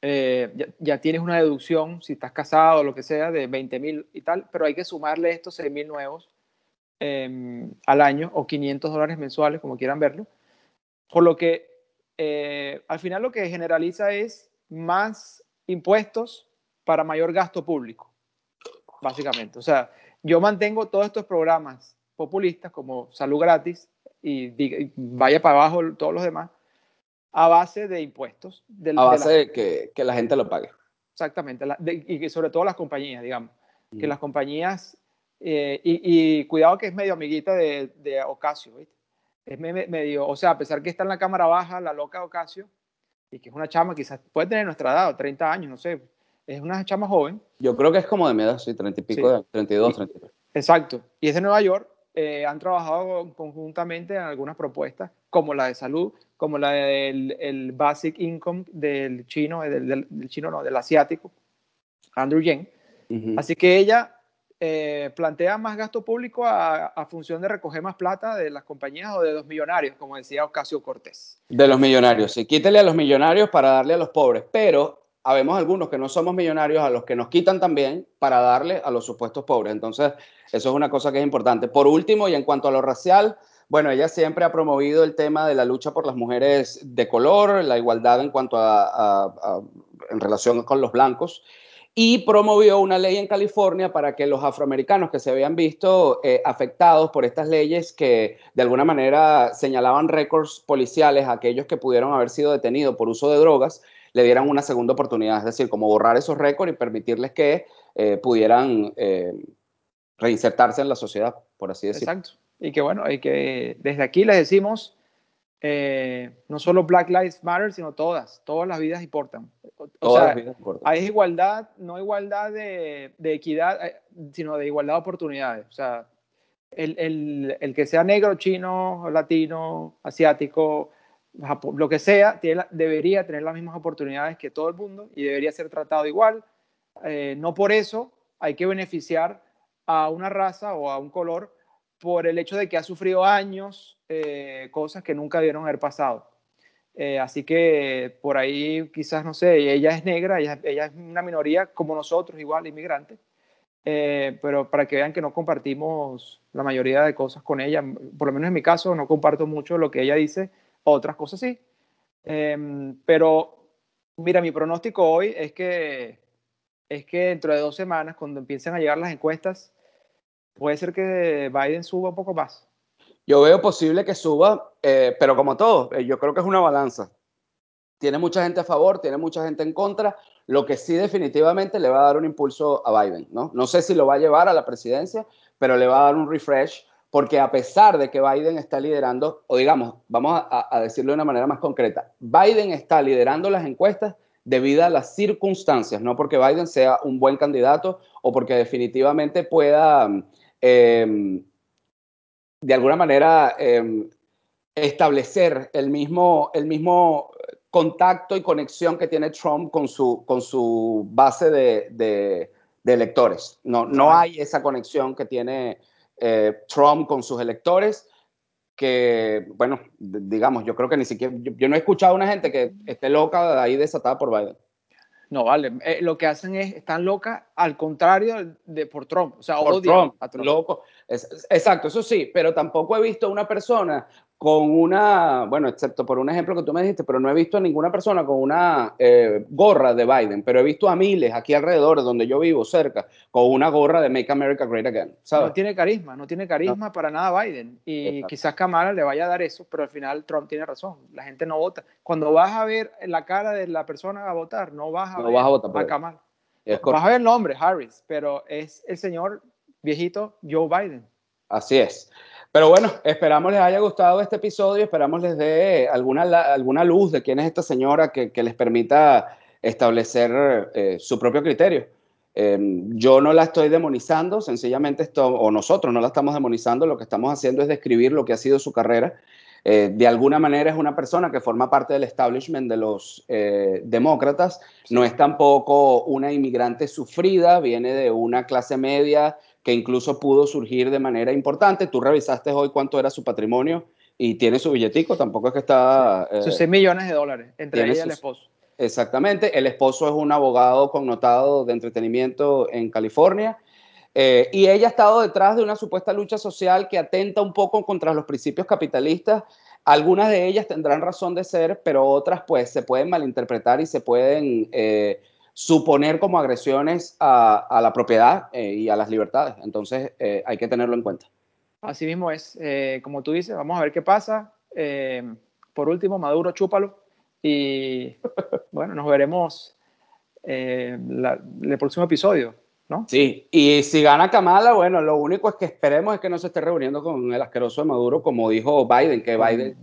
[SPEAKER 1] eh, ya, tienes una deducción, si estás casado o lo que sea, de 20 mil y tal, pero hay que sumarle estos 6 mil nuevos em, al año o 500 dólares mensuales, como quieran verlo. Por lo que eh, al final lo que generaliza es más impuestos para mayor gasto público, básicamente. O sea, yo mantengo todos estos programas populistas como salud gratis y, vaya para abajo todos los demás a base de impuestos.
[SPEAKER 2] a base de, que, que, la gente lo pague.
[SPEAKER 1] Exactamente, y sobre todo las compañías, digamos. Que las compañías, eh, y, cuidado que es medio amiguita de, de Ocasio, ¿viste? Es medio, o sea, a pesar que está en la cámara baja, la loca Ocasio, y que es una chama, quizás puede tener nuestra edad, 30 años, no sé, es una chama joven.
[SPEAKER 2] Yo creo que es como de mi edad, sí, 30 y pico, 32, 33.
[SPEAKER 1] Exacto, y es de Nueva York, eh, han trabajado conjuntamente en algunas propuestas, como la de salud, como la del el Basic Income del chino, del, chino no, del asiático, Andrew Yang. Así que ella eh, plantea más gasto público a, función de recoger más plata de las compañías o de los millonarios, como decía Ocasio Cortés.
[SPEAKER 2] De los millonarios, sí, quítele a los millonarios para darle a los pobres, pero habemos algunos que no somos millonarios a los que nos quitan también para darle a los supuestos pobres. Entonces, eso es una cosa que es importante. Por último, y en cuanto a lo racial, bueno, ella siempre ha promovido el tema de la lucha por las mujeres de color, la igualdad en cuanto a, en relación con los blancos y promovió una ley en California para que los afroamericanos que se habían visto eh, afectados por estas leyes que de alguna manera señalaban récords policiales a aquellos que pudieron haber sido detenidos por uso de drogas, le dieran una segunda oportunidad, es decir, como borrar esos récords y permitirles que eh, pudieran eh, reinsertarse en la sociedad, por así decirlo.
[SPEAKER 1] Exacto. Y que bueno, hay que desde aquí les decimos, eh, no solo Black Lives Matter, sino todas, todas las vidas importan. todas las vidas importan. Hay igualdad, no igualdad de, de, equidad, sino de igualdad de oportunidades. O sea, el, el, el que sea negro, chino, latino, asiático, lo que sea, debería tener las mismas oportunidades que todo el mundo y debería ser tratado igual. Eh, no por eso hay que beneficiar a una raza o a un color por el hecho de que ha sufrido años eh, cosas que nunca debieron haber pasado. Eh, así que por ahí quizás, no sé, ella es negra, ella, es una minoría como nosotros, igual, inmigrante, pero para que vean que no compartimos la mayoría de cosas con ella, por lo menos en mi caso no comparto mucho lo que ella dice, otras cosas sí. Em, pero mira, mi pronóstico hoy es que, es que dentro de dos semanas, cuando empiecen a llegar las encuestas, puede ser que Biden suba un poco más.
[SPEAKER 2] Yo veo posible que suba, eh, pero como todo, eh, yo creo que es una balanza. Tiene mucha gente a favor, tiene mucha gente en contra, lo que sí definitivamente le va a dar un impulso a Biden, ¿no? No sé si lo va a llevar a la presidencia, pero le va a dar un refresh porque a pesar de que Biden está liderando, o digamos, vamos a, decirlo de una manera más concreta, Biden está liderando las encuestas debido a las circunstancias, no porque Biden sea un buen candidato o porque definitivamente pueda, em, de alguna manera, em, establecer el mismo, el mismo contacto y conexión que tiene Trump con su, con su base de, electores. No, no hay esa conexión que tiene eh, Trump con sus electores, que, bueno, digamos, yo creo que ni siquiera, yo, no he escuchado a una gente que esté loca ahí desatada por Biden.
[SPEAKER 1] No, vale, eh, lo que hacen es, están locas al contrario de por Trump, o sea,
[SPEAKER 2] por Trump, Loco. exacto, eso sí, pero tampoco he visto una persona con una, bueno, excepto por un ejemplo que tú me dijiste, pero no he visto a ninguna persona con una eh, gorra de Biden, pero he visto a miles aquí alrededor, donde yo vivo, cerca, con una gorra de Make America Great Again.
[SPEAKER 1] No tiene carisma, no tiene carisma para nada Biden. Y quizás Kamala le vaya a dar eso, pero al final Trump tiene razón, la gente no vota. Cuando vas a ver la cara de la persona a votar, no vas a ver
[SPEAKER 2] vas a, votar
[SPEAKER 1] a Kamala. Vas a ver el nombre, Harris, pero es el señor viejito Joe Biden.
[SPEAKER 2] Así es. Pero bueno, esperamos les haya gustado este episodio, esperamos les dé alguna, alguna luz de quién es esta señora que, les permita establecer eh, su propio criterio. Em, yo no la estoy demonizando, sencillamente esto, o nosotros no la estamos demonizando, lo que estamos haciendo es describir lo que ha sido su carrera. Eh, de alguna manera es una persona que forma parte del establishment de los eh, demócratas, no es tampoco una inmigrante sufrida, viene de una clase media que incluso pudo surgir de manera importante. Tú revisaste hoy cuánto era su patrimonio y tiene su billetico, tampoco es que está...
[SPEAKER 1] sus 6 millones de dólares, entre ella y el esposo.
[SPEAKER 2] Exactamente, el esposo es un abogado connotado de entretenimiento en California. Eh, y ella ha estado detrás de una supuesta lucha social que atenta un poco contra los principios capitalistas. Algunas de ellas tendrán razón de ser, pero otras pues se pueden malinterpretar y se pueden eh, suponer como agresiones a, la propiedad eh, y a las libertades. Entonces eh, hay que tenerlo en cuenta.
[SPEAKER 1] Así mismo es, eh, como tú dices, vamos a ver qué pasa. por último, Maduro, chúpalo. Y bueno, nos veremos en el próximo episodio. ¿No?
[SPEAKER 2] Sí, y si gana Kamala, bueno, lo único es que esperemos es que no se esté reuniendo con el asqueroso de Maduro, como dijo Biden, que Biden,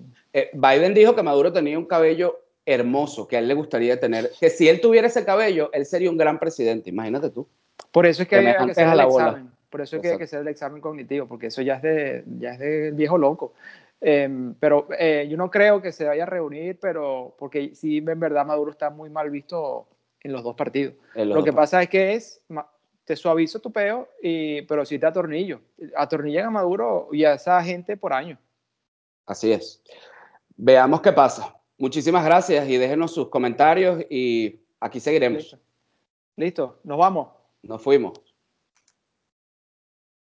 [SPEAKER 2] Biden dijo que Maduro tenía un cabello hermoso que a él le gustaría tener, que si él tuviera ese cabello, él sería un gran presidente, imagínate tú.
[SPEAKER 1] Por eso es que, hay que hacer el examen, por eso es que hay que hacer el examen cognitivo, porque eso ya es de, ya es de viejo loco. Em, pero eh, yo no creo que se vaya a reunir, pero porque sí, en verdad Maduro está muy mal visto en los dos partidos. Lo que pasa es que es, te suavizo tu peo, y, pero sí te atornillo. Atornillan a Maduro y a esa gente por año.
[SPEAKER 2] Así es. Veamos qué pasa. Muchísimas gracias y déjenos sus comentarios y aquí seguiremos.
[SPEAKER 1] Listo, nos vamos.
[SPEAKER 2] Nos fuimos.